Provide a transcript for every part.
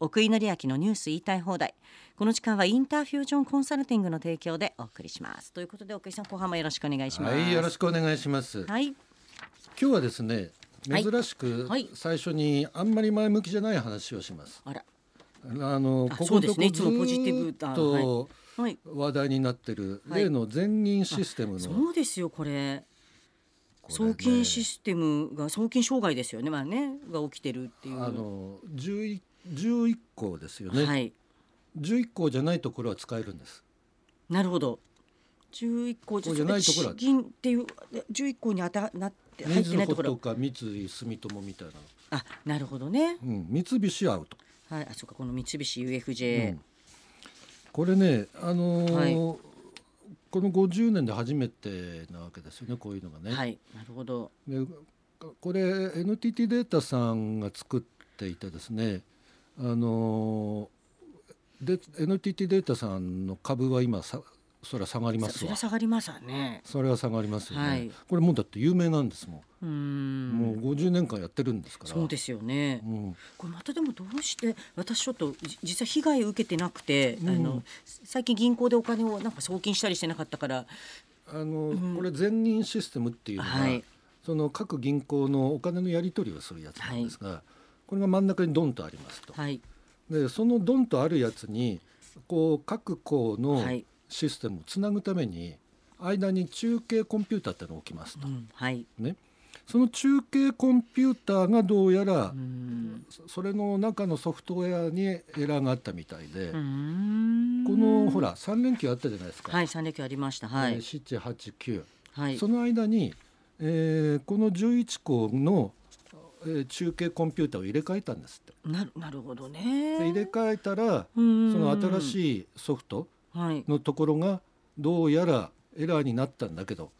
奥井紀明のニュース言いたい放題。この時間はインターフュージョンコンサルティングの提供でお送りします。ということで奥井さん後半もよろしくお願いします。はい、よろしくお願いします。はい。今日はですね、はい。珍しくはい。最初にあんまり前向きじゃない話をします。あら。あのあここのとこそうですね。いつもポジティブずっだ。とはい。話題になってるはい。例の全銀システムの、そうですよこれ。これね。送金システムが送金障害ですよねまあねが起きてるっていう。あの11 11項ですよね、はい。11項じゃないところは使えるんです。なるほど。11項こうじゃないところは。地銀っていう11項に当たなって入ってないとことろか三井住友みたいなの、あなるほどね。うん、三菱アウト。はいあそうかこの三菱 UFJ、うん。これね、あのーはい。この50年で初めてなわけですよねこういうのがね。はいなるほど。でこれ NTT データさんが作っていてですねあので NTT データさんの株は今さそれは下がりまそそれは下がりますわね。それは下がりますよね、はい。これもうだって有名なんですもうーん、んもう50年間やってるんですから。そうですよね。うん、これまたでもどうして私ちょっとじ実際被害受けてなくて、うん。あの最近銀行でお金をなんか送金したりしてなかったから。あの、うん。これ全銀システムっていうのは、はい。その各銀行のお金のやり取りをするやつなんですが、これが真ん中にドンとありますと。はい。でそのドンとあるやつにこう各校のはい。システムをつなぐために間に中継コンピューターってのを置きますと、うんはい。ね、その中継コンピューターがどうやら、うん。そそれの中のソフトウェアにエラーがあったみたいで、このほら3連休あったじゃないですか、はい三連休ありました。はい、789、はい。その間に、えーこの11校の、えー中継コンピューターを入れ替えたんですって。なるなるほどでね。入れ替えたらそその新い、しいソフトはい、のところがどうやらエラーになったんだけど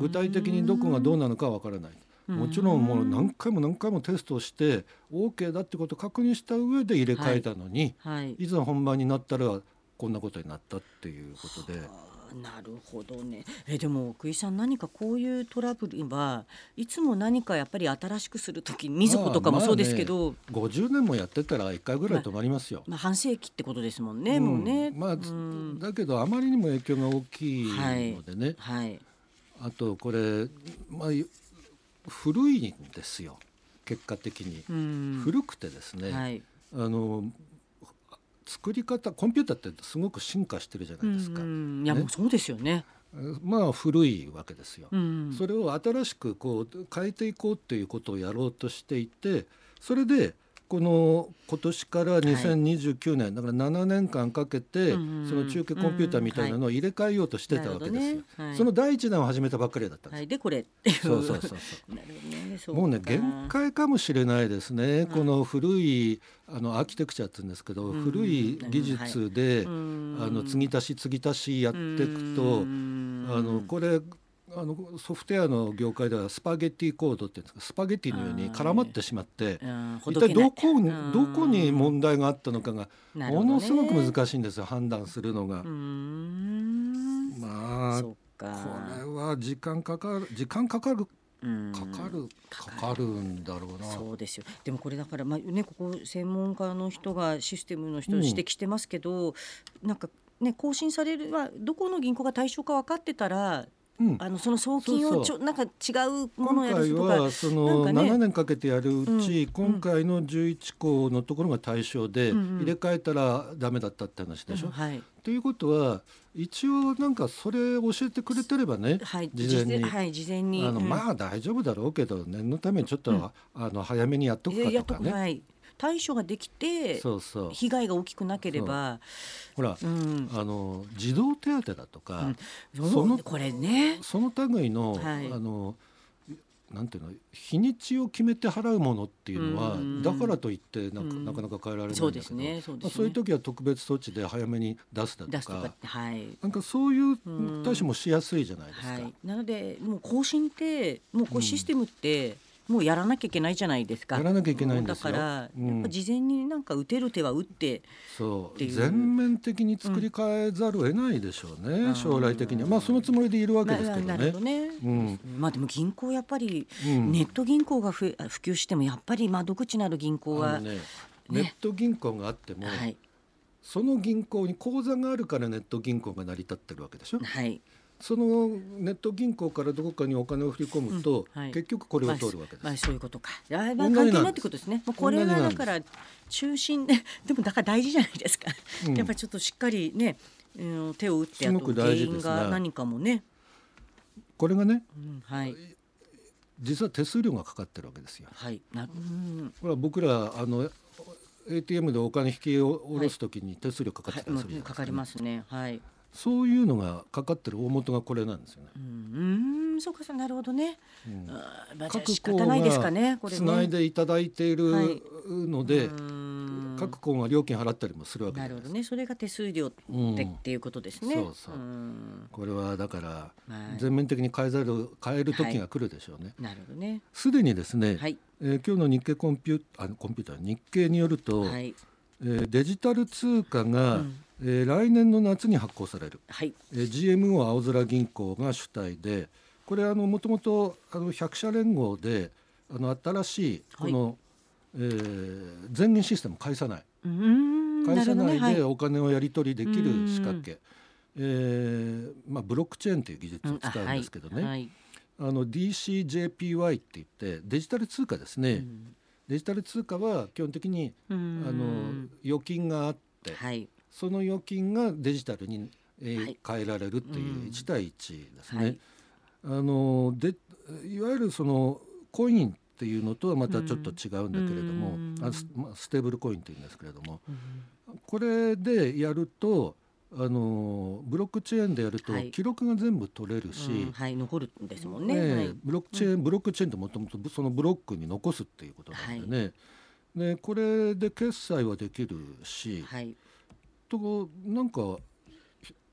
具体的にどこがどうなのかわからない。もちろんもう何回も何回もテストをして OK だってことを確認した上で入れ替えたのに、はい。い、ざ本番になったらこんなことになったっていうことで。なるほどね。えでも奥井さん何かこういうトラブルはいつも何かやっぱり新しくする時みずほとかもそうですけど、50年もやってたら1回ぐらい止まりますよ。まあ、半世紀ってことですもんね、うんもうね。まあ、うん。だけどあまりにも影響が大きいのでね、はい、あとこれ、まあ、古いんですよ。結果的に、うん。古くてですね、はい、あの作り方コンピューターってすごく進化してるじゃないですか、うんいやね。もうそうですよね。まあ古いわけですよ、うん、それを新しくこう変えていこうっていうことをやろうとしていてそれでこの今年から2029年、だから7年間かけて、うんその中継コンピューターみたいなのを入れ替えようとしてたわけですよ、はい。その第一弾を始めたばっかりだったんです、はい、でこれっていう。そうそうそうそう。ね。もうねか限界かもしれないですね、この古いあのアーキテクチャって言うんですけど、うん。古い技術で、うん。あの継ぎ足し継ぎ足しやっていくと、うん。あのこれあのソフトウェアの業界ではスパゲッティコードっていうんですかスパゲッティのように絡まってしまって一体どこにうんどこに問題があったのかがものすごく難しいんですよ判断するのがう。ん。まあこ。れは時間かかる時間かかるうんかかるかかるんだろうな。そうですよでもこれだから、まあね、ここ専門家の人がシステムの人うん指摘してますけど、なんか、ね、更新されるはどこの銀行が対象か分かってたらうん。あのその送金そうそをちょなんか違うもの今をやる回とかはそなんのかね。7年かけてやるうち、うん。今回の11項のところが対象で、うんうん。入れ替えたらダメだったって話でしょ？うんはい。ということは一応なんかそれ教えてくれてればね、はい。事前に。はい事前に。あのうん。まあ大丈夫だろうけど念のためにちょっと、あの早めにやっとくかとかね。はい対処ができて。被害が大きくなければほら、うん。あの児童手当だとか、うん。そのこれね。その類の、はい。あのなんていうの日にちを決めて払うものっていうのは、うんだからといってなんか、うん。なかなか変えられないんだけどそうですねそうですね。まあそういう時は特別措置で早めに出すだとかはい。なんかそういううん。対処もしやすいじゃないですか。はい、なのでもう更新ってもうこううん。システムってもうやらなきゃいけないじゃないですか。やらなきゃいけないんですよ。だから、うん。やっぱ事前になんか打てる手は打って、そう。う。全面的に作り変えざるを得ないでしょうね、うん。将来的には。まあそのつもりでいるわけですけどななるねほどね。うん。まあでも銀行やっぱりうん。ネット銀行がふ普及してもやっぱり窓口のある銀行はあのね。ネット銀行があっても、はい。その銀行に口座があるからネット銀行が成り立ってるわけでしょ。はいそのネット銀行からどこかにお金を振り込むと、うんはい結局これを通るわけです、まあ、そういうことか。いやまあ同じなんです関係ないってことですね。もうこれはだから中心で でもだから大事じゃないですか。うんやっぱりちょっとしっかりね、うん、手を打ってすごくあと原因がが何かもね。これがねうん、はい実は手数料がかかってるわけですよはいなうんほら僕らあの ATM でお金引き下ろすときに手数料かかっはいてたりするじゃないですか,、もうかかりますね。はい。そういうのがかかってる大元がこれなんですよね、うん、うんそうかそうなるほどね。うん。まあ、各行仕方ないですかねがこれね。つないでいただいているはい。ので、うん。各行が料金払ったりもするわけですなるほどね。それが手数料って,、うんっていうことですね。そうそう。ん。これはだからはい。全面的に変えざる変える時が来るでしょうね。なるほどね。すでにですね、はい。えー今日の日経コンピュあコンピューター日経によると、はい。えーデジタル通貨が、うんえー来年の夏に発行される、はい。えー GMO 青空銀行が主体でこれあのもともとあの100社連合であの新しいこの、えー全銀システムを介さない。うん会社内でなるほどねお金をやり取りできるうん。仕掛け、えーまあ、ブロックチェーンという技術を使うんですけどね、はい。はい。あの DCJPY って言ってデジタル通貨ですね、うん。デジタル通貨は基本的にうあん。の預金があってはいその預金がデジタルに、えーはい。変えられるっていううん。1対1ですね。はい。あのでいわゆるそのコインっていうのとはまたちょっと違うんだけれども、うん。あスまあステーブルコインっていうんですけれどもうん。これでやるとあのブロックチェーンでやるとはい。記録が全部取れるし、うん。はい。残るんですもんね。ブロックチェーン、ブロックチェーンってもともとそのブロックに残すっていうことなんでね、でこれで決済はできるし、はい。となんか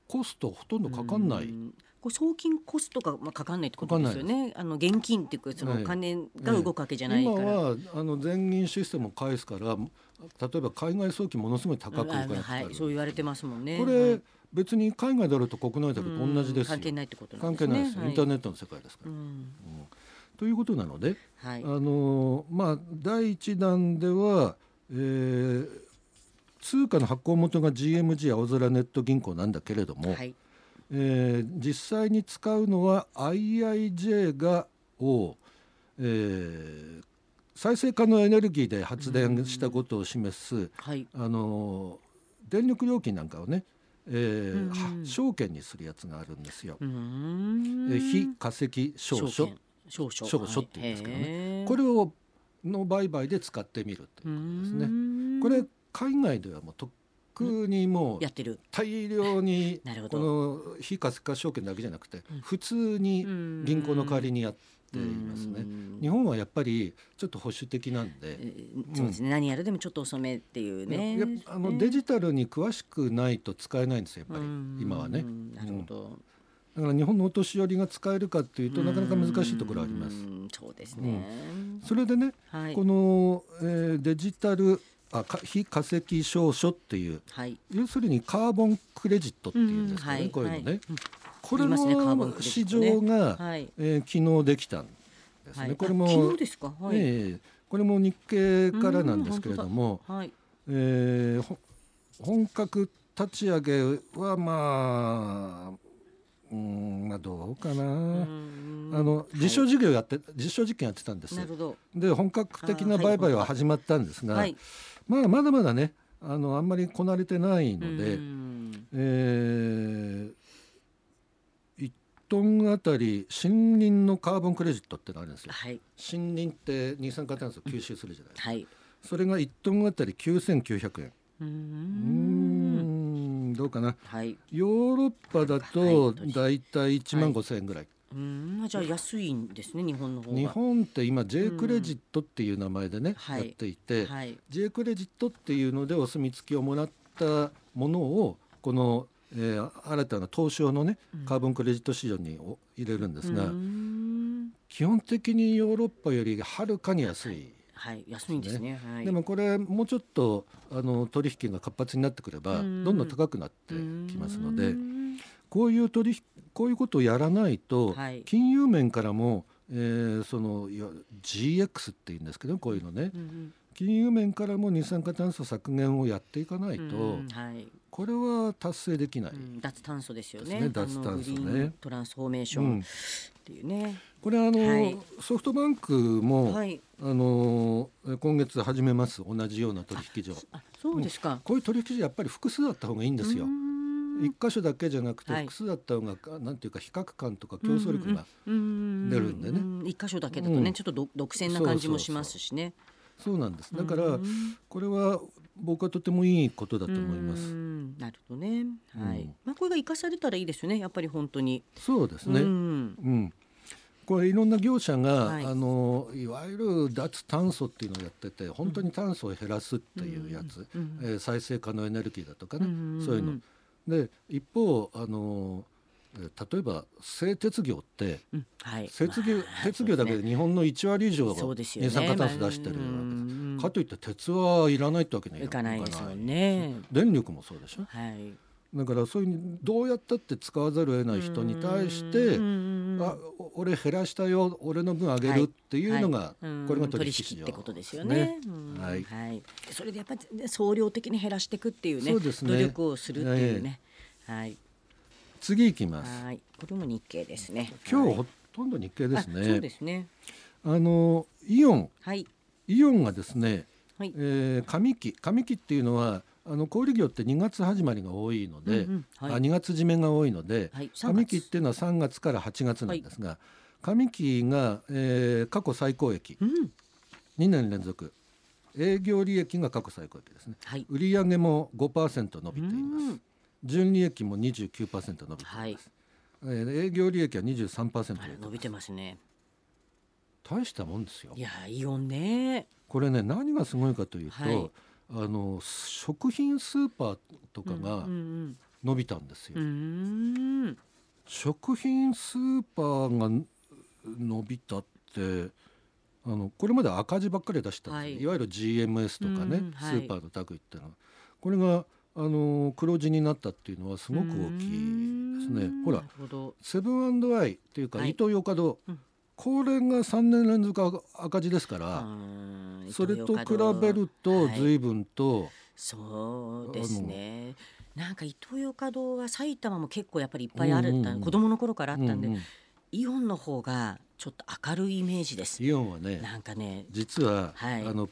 コストほとんどかかんない、うん。これ送金コストがまあかかんないってことですよかね。あの現金っていうかそのはい。お金が動くわけじゃないから。今はあの全銀システムを返すから例えば海外送金ものすごい高くおかかる、はいそう言われてますもんね。これ別に海外だろうと国内だろうと同じですよ。関係ないってことなん関ですね。係ないです。よ、インターネットの世界ですから、うん。うん。ということなので、はい。あのまあ第一弾では、えー通貨の発行元が GMG 青空ネット銀行なんだけれども、はい。えー実際に使うのは IIJ がを、えー再生可能エネルギーで発電したことを示す、はい。あの電力料金なんかをね、えー証券にするやつがあるんですよ。えー非化石証書。証書。証書。って言うんですけどね。ねこれをの売買で使ってみるということですね。ねこれ海外ではもうとっくにもうやってる。大量に この非化石化証券だけじゃなくて普通に銀行の代わりにやっていますね。日本はやっぱりちょっと保守的なんで、えーそうですね、何やるでもちょっと遅めっていうね。あのデジタルに詳しくないと使えないんですよやっぱり。今はね。うんなるほど。だから日本のお年寄りが使えるかっていうとなかなか難しいところあります。う。んそうですね。それでね、はい。この、えーデジタルあか非化石証書っていうはい。要するにカーボンクレジットっていうんですかね、うんはいこういうのね、はいこれの市場が、はい。えー昨日できたんですね、はいこれもあ昨日ですか？はい。ええこれも日経からなんですけれども、はい。えーほ本格立ち上げはまあうんまあどうかな、うんあの実証事業やって、実証実験やってたんです。で本格的な売買は始まったんですが、はい。まあまだまだねあのあんまりこなれてないので、うんえー、1トンあたり森林のカーボンクレジットってのあるんですよ。はい。森林って二酸化炭素を吸収するじゃないですか。はい。それが1トンあたり9900円。うん。んどうかな。はい。ヨーロッパだとはいだいたい1万5000円ぐらい。うん。じゃあ安いんですね、日本の方が。日本って今 J クレジットっていう名前でね、はいやっていて、はい。J クレジットっていうのでお墨付きをもらったものをこの、えー新たな東証のねカーボンクレジット市場にお入れるんですが、うん基本的にヨーロッパよりはるかに安い。はい。安いんですね。はい。でもこれもうちょっとあの取引が活発になってくればどうんんどん高くなってきますのでうんこういう取引こういうことをやらないとはい。金融面からも、えーその GX っていうんですけどこういうのね。うん金融面からも二酸化炭素削減をやっていかないと、うんはい。これは達成できない、うん脱炭素ですよね。ね脱炭素ね。トランスフォーメーションっていうね、これあの、はい。ソフトバンクも、はい。あの今月始めます。同じような取引所。あそうですか、こういう取引所やっぱり複数あった方がいいんですよ一箇所だけじゃなくてはい。複数だった方が、なんていうか比較感とか競争力が、出るんでね。うん一箇所だけだとね、うん。ちょっとど独占な感じもしますしね。そうなんですだから、うんこれは僕はとてもいいことだと思いまうす。ん。なるほどねはい、うんまあこれが生かされたらいいですよねやっぱり本当に。そうですね、ううん。んこれいろんな業者が、はい。あのいわゆる脱炭素っていうのをやってて本当に炭素を減らすっていうやつ、うん。えー再生可能エネルギーだとかね、うん。そういうの。で一方あのえー例えば製鉄業ってうんはい。鉄業,、まあ 鉄業だけで日本の1割以上そうですよね。二酸化炭素出してるわけです。うんかといって鉄はいらないってわけにはいい。かないですよいね。電力もそうでしょ。はいだからそういうどうやったって使わざるを得ない人に対してうんあお俺減らしたよ俺の分あげるっていうのが、はいうんこれが取取引市場引ってことですよね。うんはいはい。それでやっぱり総量的に減らしていくっていうねそうですね努力をするっていうね。はい。次行きますはい。これも日経ですね。今日はいほとんど日経ですあそうねですね。あのイオンはいイオンがですね、はい。えー上期上期っていうのはあの小売業って2月始まりが多いので、うんうん。はい。あ2月締めが多いので、はい。3上月期っていうのは3月から8月なんですが、上期が、えー過去最高益。うん。2年連続。営業利益が過去最高益ですね。はい。売上も5%伸びています。うん。純利益も29%伸びています、はい。えー営業利益は23%あら伸びてますね。大したもんですよ。いやイオンね。これね何がすごいかというと、はいあの食品スーパーとかがうん伸びたんですよ、うんうん。うーん。食品スーパーが伸びたってあのこれまで赤字ばっかり出したんですよ、はい。い、わゆる GMS とかね、うんはい。スーパーの類っていうのは。これがあの黒字になったっていうのはすごく大きいですね。ほら。セブンアイっていうか、はい。イトーヨーカドー、うんこれが3年連続赤赤字ですから、うんそれと比べるとはい随分と、そうですね。なんかイトーヨーカドーは埼玉も結構やっぱりいっぱいある、うんうんうん子供の頃からあったんで、うんうんイオンの方がちょっと明るいイメージです。イオンはねなんかね、実は、はいあの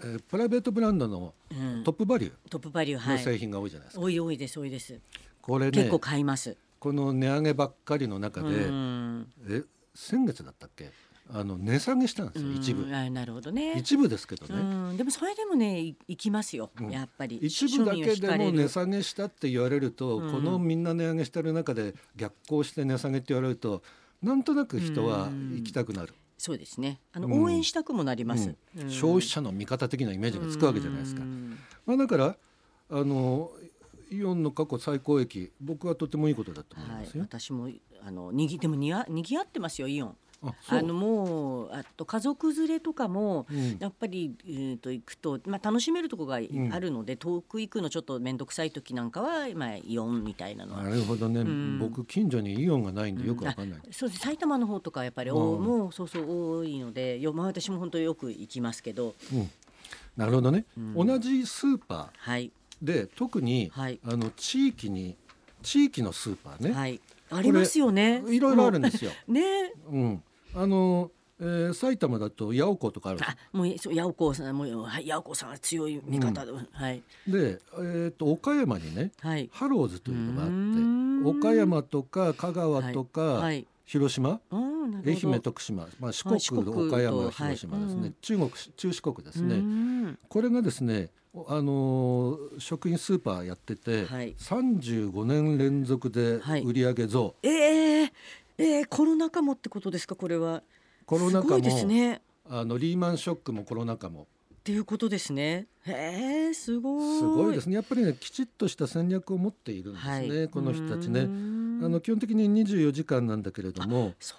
えープライベートブランドのうん、トップバリュトップバリューーの製はい。品が多いじゃないですか、多い多いです多いです。これね結構買います。この値上げばっかりの中で、うんえ先月だったっけ？あの値下げしたんですよ一部。うんあなるほどね。一部ですけどうね、ん、でもそれでもねい行きますよ、うん。やっぱり。一部だけでも値下げしたって言われると、うん。このみんな値上げしてる中で逆行して値下げって言われるとなんとなく人は行きたくなる、そうですね。あの、うん。応援したくもなります、うん。消費者の味方的なイメージがつくわけじゃないですか。うん。まあ、だからあのイオンの過去最高益僕はとてもいいことだと思いはいます、よ。私もあのにぎでもにわにぎわってますよイオン。ああのもうあと家族連れとかも、うん。やっぱり、えー、と行くと、まあ、楽しめるところがんあるので、遠く行くのちょっと面倒くさい時なんかは、まあ、イオンみたいなの。はなるほどね、ん。僕近所にイオンがないんでよくわかんない、あそうです。埼玉の方とかやっぱりおうんもうそうそう多いのでよ、まあ、私も本当よく行きますけど。うん。なるほどね、うん。同じスーパはい。ーで特に、はい。あの地域に地域のスーパーね、はい。ありますよね。いろいろあるんですよ。ね。うん、あの、えー埼玉だと八百子とかある。あもう八百子さんもうはい八百子さんは強い味方で、はい。で、えー、と岡山にねはい。ハローズというのがあって岡山とか香川とか、はい。広島？愛媛徳島、まあ、四国岡山はい広島ですね、うん。中国中四国ですうねんこれがですねあのー食品スーパーやってて、はい。35年連続ではい。売上増、えー、えー、コロナ禍もってことですか？これは。コロナ禍もすごいですね。あのリーマンショックもコロナ禍も。っていうことですね。へえすごい。すごいですね。やっぱりねきちっとした戦略を持っているんですね、はい。この人たちね。あの基本的に24時間なんだけれどもそ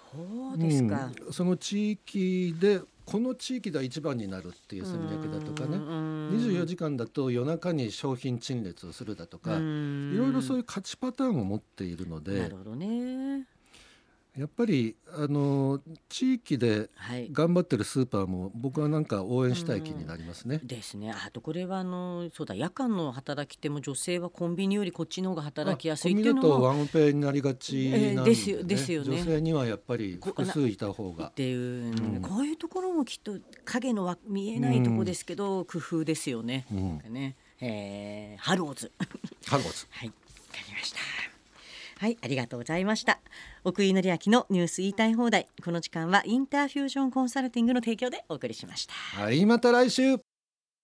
うですか、うん。その地域でこの地域では一番になるっていう戦略だとかね。24時間だと夜中に商品陳列をするだとか。いろいろそういうう勝ちパターンを持っているのなでるほどねやっぱりあの地域ではい頑張ってるスーパーも僕はなんか応援したい気になりますね。ですね。あとこれはあのそうだ夜間の働き手も女性はコンビニよりこっちの方が働きやすいっていうのあコンビニだともワンオペになりがちなんで,、えーですよですよね女性にはやっぱり複数いた方がっ。ていう、うんこういうところもきっと影のわ見えないところですけど、工夫ですよね。うんね、えー、ハローズ。ハローズ はい、わかりました。はい、ありがとうございました。奥井規晶のニュース言いたい放題。この時間はインターフュージョンコンサルティングの提供でお送りしました。はいまた来週